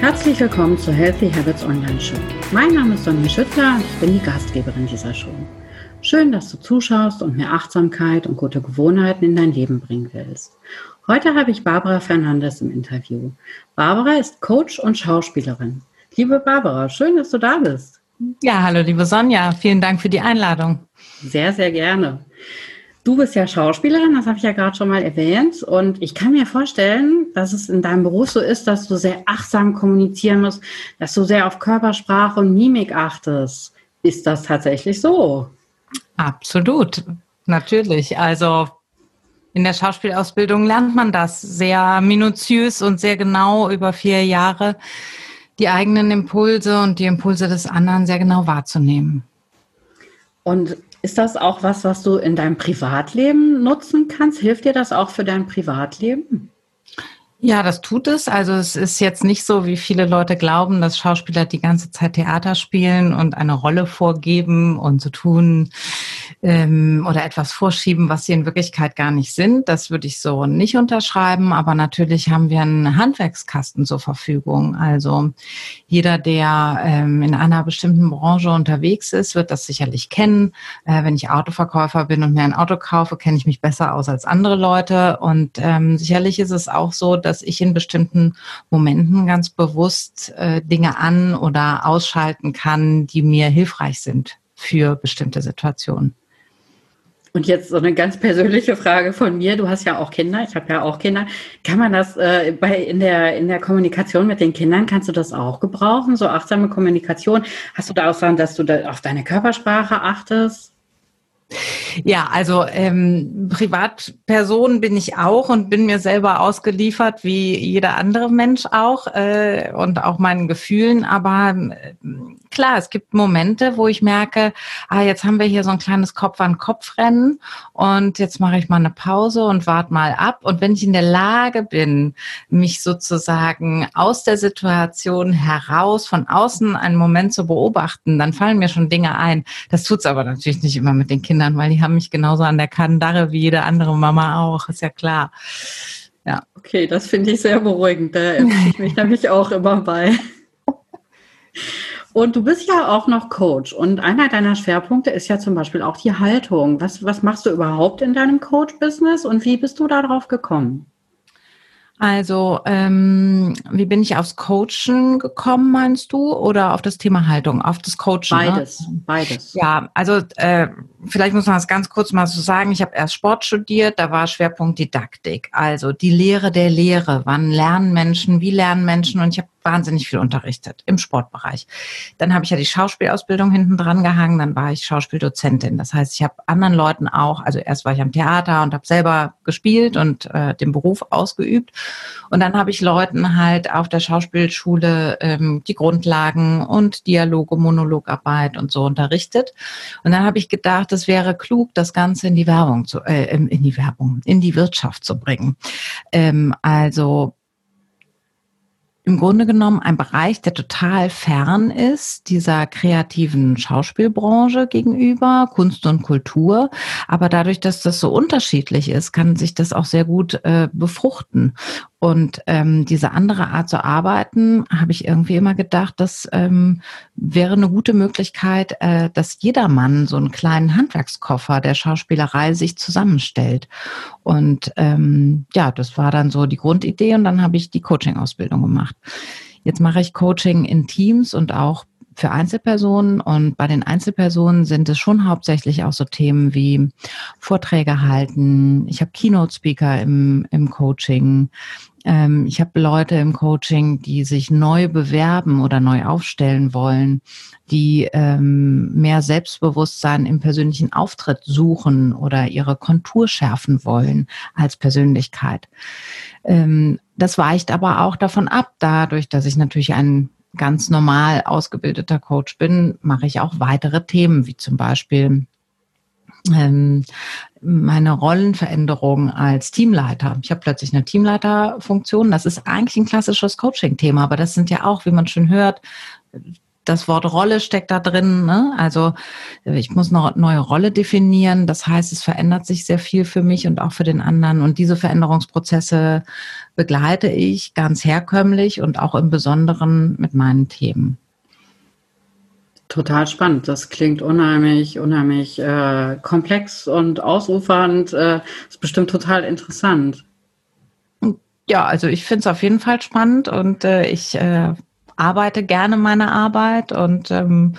Herzlich willkommen zur Healthy Habits Online Show. Mein Name ist Sonja Schüttler und ich bin die Gastgeberin dieser Show. Schön, dass du zuschaust und mehr Achtsamkeit und gute Gewohnheiten in dein Leben bringen willst. Heute habe ich Barbara Fernandes im Interview. Barbara ist Coach und Schauspielerin. Liebe Barbara, schön, dass du da bist. Ja, hallo liebe Sonja, vielen Dank für die Einladung. Sehr, sehr gerne. Du bist ja Schauspielerin, das habe ich ja gerade schon mal erwähnt. Und ich kann mir vorstellen, dass es in deinem Beruf so ist, dass du sehr achtsam kommunizieren musst, dass du sehr auf Körpersprache und Mimik achtest. Ist das tatsächlich so? Absolut, natürlich. Also in der Schauspielausbildung lernt man das sehr minutiös und sehr genau über vier Jahre, die eigenen Impulse und die Impulse des anderen sehr genau wahrzunehmen. Und ist das auch was, was du in deinem Privatleben nutzen kannst? Hilft dir das auch für dein Privatleben? Ja, das tut es. Also es ist jetzt nicht so, wie viele Leute glauben, dass Schauspieler die ganze Zeit Theater spielen und eine Rolle vorgeben und so tun ähm, oder etwas vorschieben, was sie in Wirklichkeit gar nicht sind. Das würde ich so nicht unterschreiben. Aber natürlich haben wir einen Handwerkskasten zur Verfügung. Also jeder, der ähm, in einer bestimmten Branche unterwegs ist, wird das sicherlich kennen. Äh, wenn ich Autoverkäufer bin und mir ein Auto kaufe, kenne ich mich besser aus als andere Leute. Und ähm, sicherlich ist es auch so, dass ich in bestimmten Momenten ganz bewusst äh, Dinge an oder ausschalten kann, die mir hilfreich sind für bestimmte Situationen. Und jetzt so eine ganz persönliche Frage von mir. Du hast ja auch Kinder, ich habe ja auch Kinder. Kann man das äh, bei in der in der Kommunikation mit den Kindern kannst du das auch gebrauchen? So achtsame Kommunikation. Hast du da auch sagen, dass du da auf deine Körpersprache achtest? Ja, also ähm, Privatperson bin ich auch und bin mir selber ausgeliefert, wie jeder andere Mensch auch äh, und auch meinen Gefühlen. Aber äh, klar, es gibt Momente, wo ich merke, ah, jetzt haben wir hier so ein kleines Kopf-an-Kopf-Rennen und jetzt mache ich mal eine Pause und warte mal ab. Und wenn ich in der Lage bin, mich sozusagen aus der Situation heraus, von außen einen Moment zu beobachten, dann fallen mir schon Dinge ein. Das tut's aber natürlich nicht immer mit den Kindern Kindern, weil die haben mich genauso an der Kandare wie jede andere Mama auch, ist ja klar. Ja. Okay, das finde ich sehr beruhigend. Da empfehle ich mich nämlich auch immer bei. Und du bist ja auch noch Coach und einer deiner Schwerpunkte ist ja zum Beispiel auch die Haltung. Was, was machst du überhaupt in deinem Coach-Business und wie bist du darauf gekommen? Also, ähm, wie bin ich aufs Coachen gekommen, meinst du? Oder auf das Thema Haltung? Auf das Coachen? Beides, ne? beides. Ja, also äh, vielleicht muss man das ganz kurz mal so sagen. Ich habe erst Sport studiert, da war Schwerpunkt Didaktik. Also die Lehre der Lehre. Wann lernen Menschen, wie lernen Menschen? Und ich habe wahnsinnig viel unterrichtet im Sportbereich. Dann habe ich ja die Schauspielausbildung hinten dran gehangen, dann war ich Schauspieldozentin. Das heißt, ich habe anderen Leuten auch, also erst war ich am Theater und habe selber gespielt und äh, den Beruf ausgeübt. Und dann habe ich Leuten halt auf der Schauspielschule ähm, die Grundlagen und Dialoge, Monologarbeit und so unterrichtet. Und dann habe ich gedacht, es wäre klug, das Ganze in die Werbung zu, äh, in die Werbung, in die Wirtschaft zu bringen. Ähm, also im Grunde genommen ein Bereich, der total fern ist dieser kreativen Schauspielbranche gegenüber, Kunst und Kultur. Aber dadurch, dass das so unterschiedlich ist, kann sich das auch sehr gut äh, befruchten. Und ähm, diese andere Art zu arbeiten, habe ich irgendwie immer gedacht, das ähm, wäre eine gute Möglichkeit, äh, dass jedermann so einen kleinen Handwerkskoffer der Schauspielerei sich zusammenstellt. Und ähm, ja, das war dann so die Grundidee und dann habe ich die Coaching-Ausbildung gemacht. Jetzt mache ich Coaching in Teams und auch für Einzelpersonen. Und bei den Einzelpersonen sind es schon hauptsächlich auch so Themen wie Vorträge halten. Ich habe Keynote-Speaker im, im Coaching. Ähm, ich habe Leute im Coaching, die sich neu bewerben oder neu aufstellen wollen, die ähm, mehr Selbstbewusstsein im persönlichen Auftritt suchen oder ihre Kontur schärfen wollen als Persönlichkeit. Ähm, das weicht aber auch davon ab, dadurch, dass ich natürlich einen ganz normal ausgebildeter Coach bin, mache ich auch weitere Themen, wie zum Beispiel ähm, meine Rollenveränderung als Teamleiter. Ich habe plötzlich eine Teamleiterfunktion. Das ist eigentlich ein klassisches Coaching-Thema, aber das sind ja auch, wie man schon hört, das Wort Rolle steckt da drin. Ne? Also ich muss eine neue Rolle definieren. Das heißt, es verändert sich sehr viel für mich und auch für den anderen. Und diese Veränderungsprozesse begleite ich ganz herkömmlich und auch im Besonderen mit meinen Themen. Total spannend. Das klingt unheimlich, unheimlich äh, komplex und ausufernd. Äh, ist bestimmt total interessant. Ja, also ich finde es auf jeden Fall spannend und äh, ich äh, arbeite gerne meine Arbeit und ähm,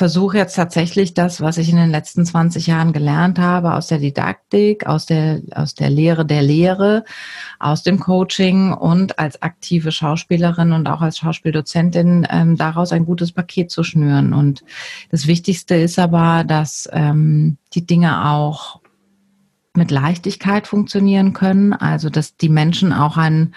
versuche jetzt tatsächlich das, was ich in den letzten 20 Jahren gelernt habe, aus der Didaktik, aus der, aus der Lehre der Lehre, aus dem Coaching und als aktive Schauspielerin und auch als Schauspieldozentin ähm, daraus ein gutes Paket zu schnüren. Und das Wichtigste ist aber, dass ähm, die Dinge auch mit Leichtigkeit funktionieren können, also dass die Menschen auch ein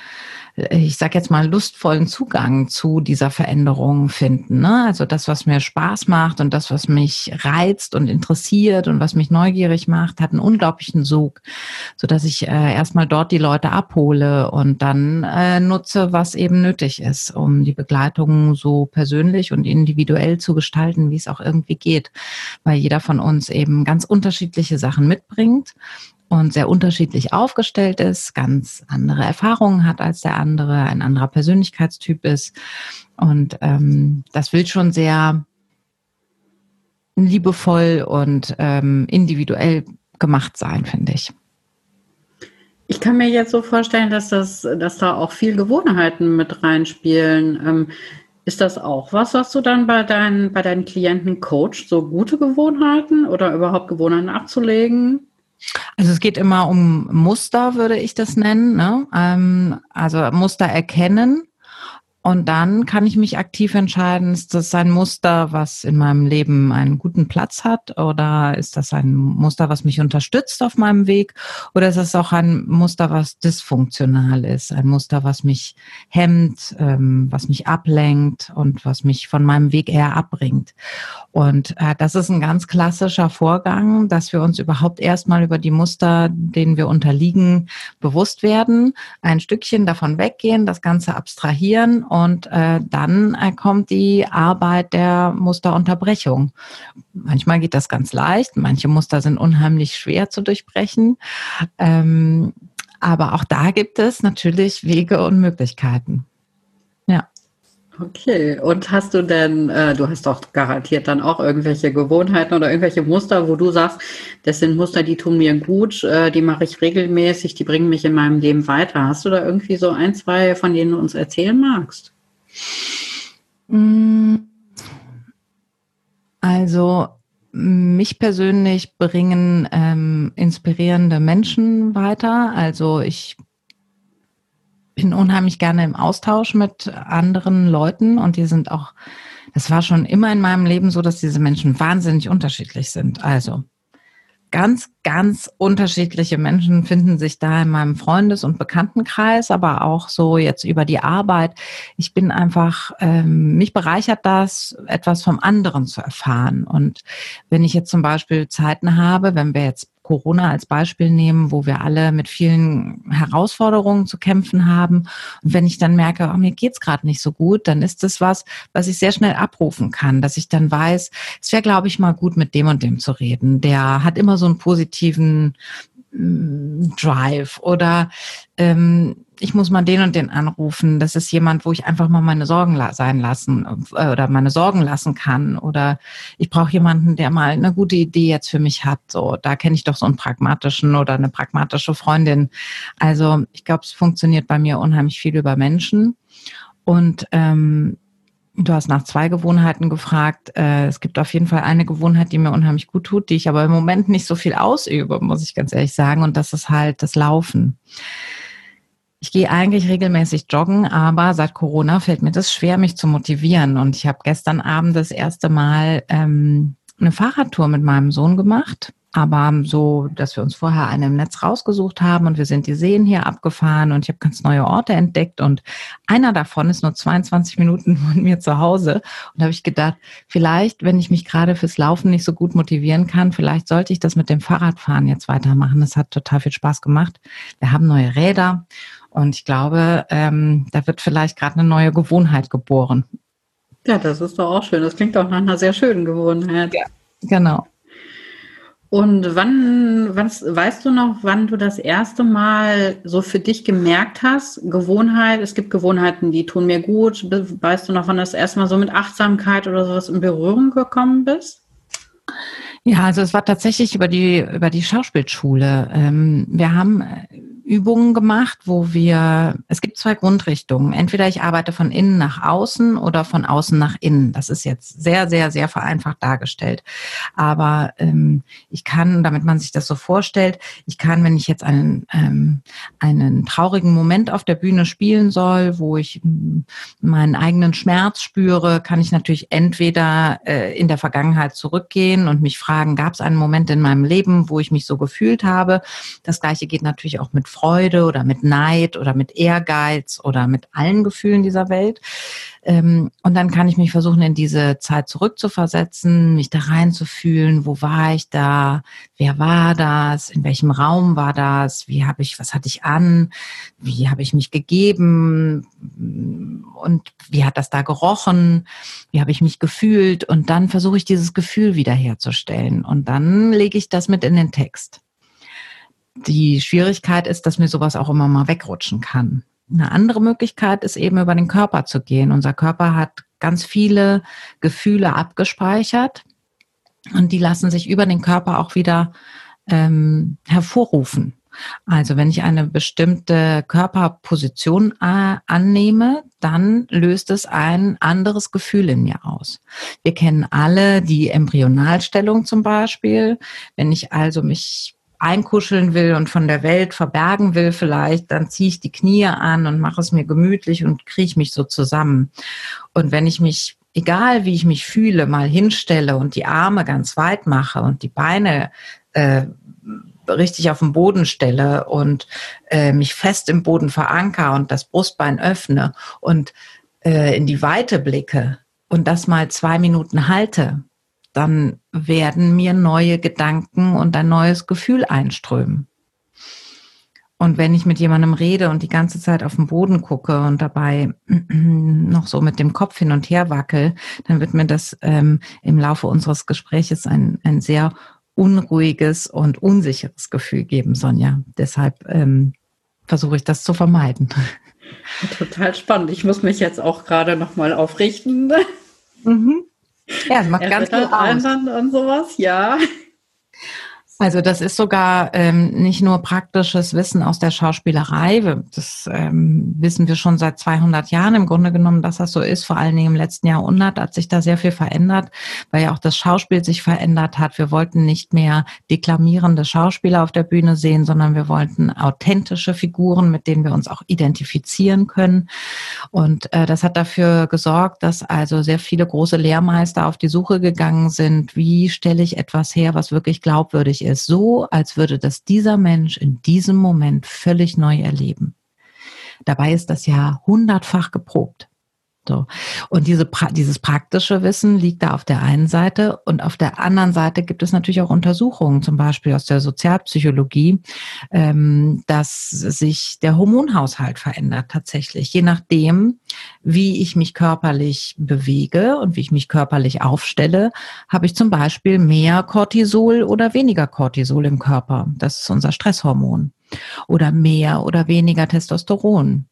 ich sage jetzt mal, lustvollen Zugang zu dieser Veränderung finden. Ne? Also das, was mir Spaß macht und das, was mich reizt und interessiert und was mich neugierig macht, hat einen unglaublichen Sog, so dass ich äh, erstmal dort die Leute abhole und dann äh, nutze, was eben nötig ist, um die Begleitung so persönlich und individuell zu gestalten, wie es auch irgendwie geht, weil jeder von uns eben ganz unterschiedliche Sachen mitbringt und sehr unterschiedlich aufgestellt ist, ganz andere Erfahrungen hat als der andere, ein anderer Persönlichkeitstyp ist. Und ähm, das will schon sehr liebevoll und ähm, individuell gemacht sein, finde ich. Ich kann mir jetzt so vorstellen, dass, das, dass da auch viel Gewohnheiten mit reinspielen. Ähm, ist das auch was, was du dann bei deinen, bei deinen Klienten coachst, so gute Gewohnheiten oder überhaupt Gewohnheiten abzulegen? Also es geht immer um Muster, würde ich das nennen. Ne? Ähm, also Muster erkennen und dann kann ich mich aktiv entscheiden, ist das ein Muster, was in meinem Leben einen guten Platz hat? Oder ist das ein Muster, was mich unterstützt auf meinem Weg? Oder ist das auch ein Muster, was dysfunktional ist? Ein Muster, was mich hemmt, ähm, was mich ablenkt und was mich von meinem Weg eher abbringt? Und äh, das ist ein ganz klassischer Vorgang, dass wir uns überhaupt erstmal über die Muster, denen wir unterliegen, bewusst werden, ein Stückchen davon weggehen, das Ganze abstrahieren und äh, dann äh, kommt die Arbeit der Musterunterbrechung. Manchmal geht das ganz leicht, manche Muster sind unheimlich schwer zu durchbrechen. Ähm, aber auch da gibt es natürlich Wege und Möglichkeiten. Okay, und hast du denn, äh, du hast doch garantiert dann auch irgendwelche Gewohnheiten oder irgendwelche Muster, wo du sagst, das sind Muster, die tun mir gut, äh, die mache ich regelmäßig, die bringen mich in meinem Leben weiter. Hast du da irgendwie so ein, zwei, von denen du uns erzählen magst? Mm. Also mich persönlich bringen ähm, inspirierende Menschen weiter. Also ich bin unheimlich gerne im Austausch mit anderen Leuten und die sind auch, das war schon immer in meinem Leben so, dass diese Menschen wahnsinnig unterschiedlich sind. Also ganz, ganz unterschiedliche Menschen finden sich da in meinem Freundes- und Bekanntenkreis, aber auch so jetzt über die Arbeit. Ich bin einfach, ähm, mich bereichert das, etwas vom anderen zu erfahren. Und wenn ich jetzt zum Beispiel Zeiten habe, wenn wir jetzt Corona als Beispiel nehmen, wo wir alle mit vielen Herausforderungen zu kämpfen haben. Und wenn ich dann merke, oh, mir geht's gerade nicht so gut, dann ist das was, was ich sehr schnell abrufen kann, dass ich dann weiß, es wäre, glaube ich, mal gut, mit dem und dem zu reden. Der hat immer so einen positiven mm, Drive oder ähm, ich muss mal den und den anrufen. Das ist jemand, wo ich einfach mal meine Sorgen la sein lassen äh, oder meine Sorgen lassen kann. Oder ich brauche jemanden, der mal eine gute Idee jetzt für mich hat. So, da kenne ich doch so einen pragmatischen oder eine pragmatische Freundin. Also ich glaube, es funktioniert bei mir unheimlich viel über Menschen. Und ähm, Du hast nach zwei Gewohnheiten gefragt. Äh, es gibt auf jeden Fall eine Gewohnheit, die mir unheimlich gut tut, die ich aber im Moment nicht so viel ausübe, muss ich ganz ehrlich sagen. Und das ist halt das Laufen. Ich gehe eigentlich regelmäßig joggen, aber seit Corona fällt mir das schwer, mich zu motivieren. Und ich habe gestern Abend das erste Mal ähm, eine Fahrradtour mit meinem Sohn gemacht aber so, dass wir uns vorher eine im Netz rausgesucht haben und wir sind die Seen hier abgefahren und ich habe ganz neue Orte entdeckt und einer davon ist nur 22 Minuten von mir zu Hause und da habe ich gedacht, vielleicht, wenn ich mich gerade fürs Laufen nicht so gut motivieren kann, vielleicht sollte ich das mit dem Fahrradfahren jetzt weitermachen. Das hat total viel Spaß gemacht. Wir haben neue Räder und ich glaube, ähm, da wird vielleicht gerade eine neue Gewohnheit geboren. Ja, das ist doch auch schön. Das klingt auch nach einer sehr schönen Gewohnheit. Ja, genau. Und wann, was, weißt du noch, wann du das erste Mal so für dich gemerkt hast, Gewohnheit, es gibt Gewohnheiten, die tun mir gut. Weißt du noch, wann das erste Mal so mit Achtsamkeit oder sowas in Berührung gekommen bist? Ja, also es war tatsächlich über die, über die Schauspielschule. Ähm, wir haben Übungen gemacht, wo wir, es gibt zwei Grundrichtungen. Entweder ich arbeite von innen nach außen oder von außen nach innen. Das ist jetzt sehr, sehr, sehr vereinfacht dargestellt. Aber ähm, ich kann, damit man sich das so vorstellt, ich kann, wenn ich jetzt einen, ähm, einen traurigen Moment auf der Bühne spielen soll, wo ich ähm, meinen eigenen Schmerz spüre, kann ich natürlich entweder äh, in der Vergangenheit zurückgehen und mich fragen, gab es einen Moment in meinem Leben, wo ich mich so gefühlt habe? Das gleiche geht natürlich auch mit Freude oder mit Neid oder mit Ehrgeiz oder mit allen Gefühlen dieser Welt. Ähm, und dann kann ich mich versuchen, in diese Zeit zurückzuversetzen, mich da reinzufühlen. Wo war ich da? Wer war das? In welchem Raum war das? Wie habe ich, was hatte ich an? Wie habe ich mich gegeben? Und wie hat das da gerochen? Wie habe ich mich gefühlt? Und dann versuche ich dieses Gefühl wiederherzustellen. Und dann lege ich das mit in den Text. Die Schwierigkeit ist, dass mir sowas auch immer mal wegrutschen kann. Eine andere Möglichkeit ist eben über den Körper zu gehen. Unser Körper hat ganz viele Gefühle abgespeichert und die lassen sich über den Körper auch wieder ähm, hervorrufen. Also wenn ich eine bestimmte Körperposition äh, annehme, dann löst es ein anderes Gefühl in mir aus. Wir kennen alle die Embryonalstellung zum Beispiel. Wenn ich also mich einkuscheln will und von der Welt verbergen will vielleicht, dann ziehe ich die Knie an und mache es mir gemütlich und kriege mich so zusammen. Und wenn ich mich, egal wie ich mich fühle, mal hinstelle und die Arme ganz weit mache und die Beine äh, richtig auf den Boden stelle und äh, mich fest im Boden veranker und das Brustbein öffne und äh, in die Weite blicke und das mal zwei Minuten halte, dann werden mir neue Gedanken und ein neues Gefühl einströmen. Und wenn ich mit jemandem rede und die ganze Zeit auf den Boden gucke und dabei noch so mit dem Kopf hin und her wackel, dann wird mir das ähm, im Laufe unseres Gespräches ein, ein sehr unruhiges und unsicheres Gefühl geben, Sonja. Deshalb ähm, versuche ich das zu vermeiden. Total spannend. Ich muss mich jetzt auch gerade noch mal aufrichten. Mhm. Ja, macht ganz viel aus. und sowas, ja. Also das ist sogar ähm, nicht nur praktisches Wissen aus der Schauspielerei. Das ähm, wissen wir schon seit 200 Jahren im Grunde genommen, dass das so ist. Vor allen Dingen im letzten Jahrhundert hat sich da sehr viel verändert, weil ja auch das Schauspiel sich verändert hat. Wir wollten nicht mehr deklamierende Schauspieler auf der Bühne sehen, sondern wir wollten authentische Figuren, mit denen wir uns auch identifizieren können. Und äh, das hat dafür gesorgt, dass also sehr viele große Lehrmeister auf die Suche gegangen sind. Wie stelle ich etwas her, was wirklich glaubwürdig ist? Es so, als würde das dieser Mensch in diesem Moment völlig neu erleben. Dabei ist das ja hundertfach geprobt. So. Und diese, dieses praktische Wissen liegt da auf der einen Seite und auf der anderen Seite gibt es natürlich auch Untersuchungen, zum Beispiel aus der Sozialpsychologie, ähm, dass sich der Hormonhaushalt verändert tatsächlich, je nachdem, wie ich mich körperlich bewege und wie ich mich körperlich aufstelle, habe ich zum Beispiel mehr Cortisol oder weniger Cortisol im Körper. Das ist unser Stresshormon. Oder mehr oder weniger Testosteron.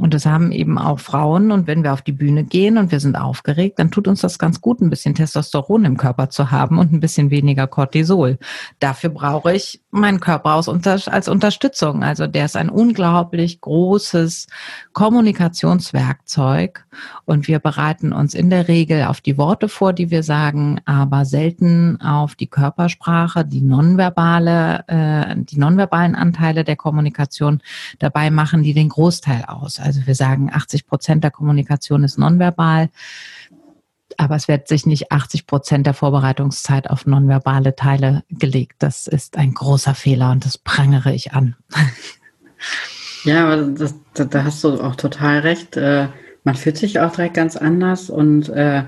Und das haben eben auch Frauen. Und wenn wir auf die Bühne gehen und wir sind aufgeregt, dann tut uns das ganz gut, ein bisschen Testosteron im Körper zu haben und ein bisschen weniger Cortisol. Dafür brauche ich meinen Körper als Unterstützung. Also der ist ein unglaublich großes Kommunikationswerkzeug. Und wir bereiten uns in der Regel auf die Worte vor, die wir sagen, aber selten auf die Körpersprache, die nonverbale, äh, die nonverbalen Anteile der Kommunikation. Dabei machen die den Großteil aus. Also wir sagen, 80 Prozent der Kommunikation ist nonverbal, aber es wird sich nicht 80 Prozent der Vorbereitungszeit auf nonverbale Teile gelegt. Das ist ein großer Fehler und das prangere ich an. Ja, aber das, da hast du auch total recht. Äh, man fühlt sich auch direkt ganz anders und äh,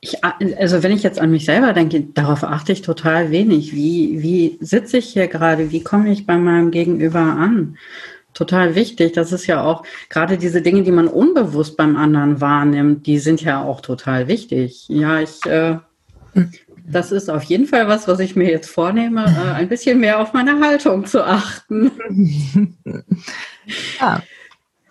ich, also wenn ich jetzt an mich selber denke, darauf achte ich total wenig. Wie, wie sitze ich hier gerade? Wie komme ich bei meinem Gegenüber an? Total wichtig. Das ist ja auch gerade diese Dinge, die man unbewusst beim anderen wahrnimmt, die sind ja auch total wichtig. Ja, ich, äh, das ist auf jeden Fall was, was ich mir jetzt vornehme, äh, ein bisschen mehr auf meine Haltung zu achten. ja.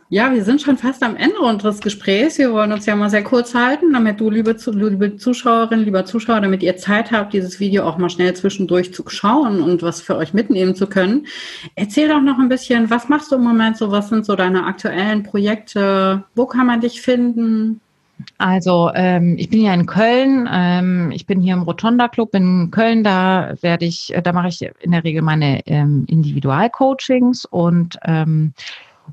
Ja, wir sind schon fast am Ende unseres Gesprächs. Wir wollen uns ja mal sehr kurz halten, damit du, liebe, liebe Zuschauerinnen, lieber Zuschauer, damit ihr Zeit habt, dieses Video auch mal schnell zwischendurch zu schauen und was für euch mitnehmen zu können. Erzähl doch noch ein bisschen, was machst du im Moment so? Was sind so deine aktuellen Projekte? Wo kann man dich finden? Also ähm, ich bin ja in Köln. Ähm, ich bin hier im Rotonda Club in Köln. Da werde ich, da mache ich in der Regel meine ähm, Individualcoachings und ähm,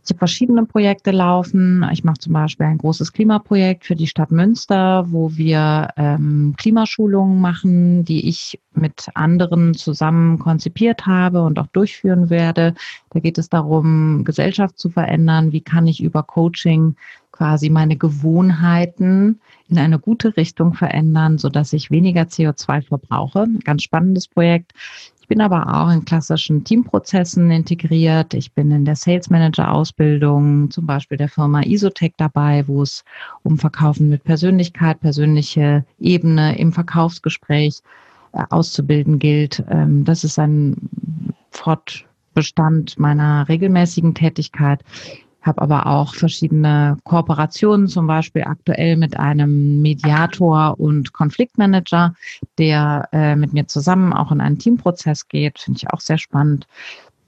ich habe verschiedene Projekte laufen. Ich mache zum Beispiel ein großes Klimaprojekt für die Stadt Münster, wo wir ähm, Klimaschulungen machen, die ich mit anderen zusammen konzipiert habe und auch durchführen werde. Da geht es darum, Gesellschaft zu verändern. Wie kann ich über Coaching quasi meine Gewohnheiten in eine gute Richtung verändern, so dass ich weniger CO2 verbrauche. Ganz spannendes Projekt. Bin aber auch in klassischen Teamprozessen integriert. Ich bin in der Sales Manager Ausbildung, zum Beispiel der Firma Isotech dabei, wo es um Verkaufen mit Persönlichkeit, persönliche Ebene im Verkaufsgespräch äh, auszubilden gilt. Ähm, das ist ein Fortbestand meiner regelmäßigen Tätigkeit habe aber auch verschiedene Kooperationen, zum Beispiel aktuell mit einem Mediator und Konfliktmanager, der äh, mit mir zusammen auch in einen Teamprozess geht. Finde ich auch sehr spannend.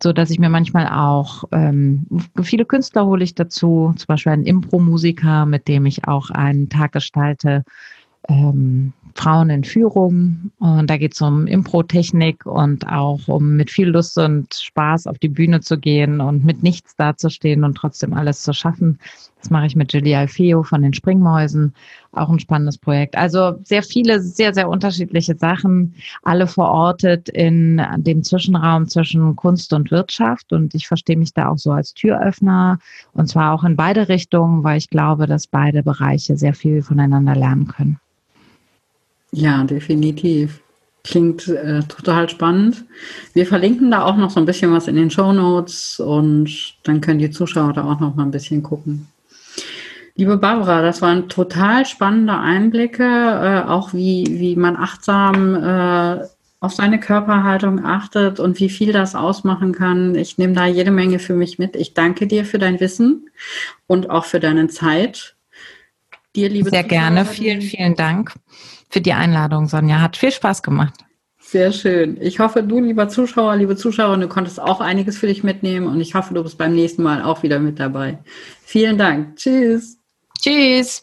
So dass ich mir manchmal auch ähm, viele Künstler hole ich dazu, zum Beispiel einen Impro-Musiker, mit dem ich auch einen Tag gestalte, ähm, Frauen in Führung. Und da geht es um Impro-Technik und auch um mit viel Lust und Spaß auf die Bühne zu gehen und mit nichts dazustehen und trotzdem alles zu schaffen. Das mache ich mit Julie Alfeo von den Springmäusen. Auch ein spannendes Projekt. Also sehr viele, sehr, sehr unterschiedliche Sachen, alle verortet in dem Zwischenraum zwischen Kunst und Wirtschaft. Und ich verstehe mich da auch so als Türöffner und zwar auch in beide Richtungen, weil ich glaube, dass beide Bereiche sehr viel voneinander lernen können. Ja, definitiv. Klingt äh, total spannend. Wir verlinken da auch noch so ein bisschen was in den Show Notes und dann können die Zuschauer da auch noch mal ein bisschen gucken. Liebe Barbara, das waren total spannende Einblicke, äh, auch wie, wie man achtsam äh, auf seine Körperhaltung achtet und wie viel das ausmachen kann. Ich nehme da jede Menge für mich mit. Ich danke dir für dein Wissen und auch für deine Zeit. Dir, liebe Sehr gerne. Vielen, vielen Dank für die Einladung, Sonja. Hat viel Spaß gemacht. Sehr schön. Ich hoffe, du, lieber Zuschauer, liebe Zuschauerin, du konntest auch einiges für dich mitnehmen und ich hoffe, du bist beim nächsten Mal auch wieder mit dabei. Vielen Dank. Tschüss. Tschüss.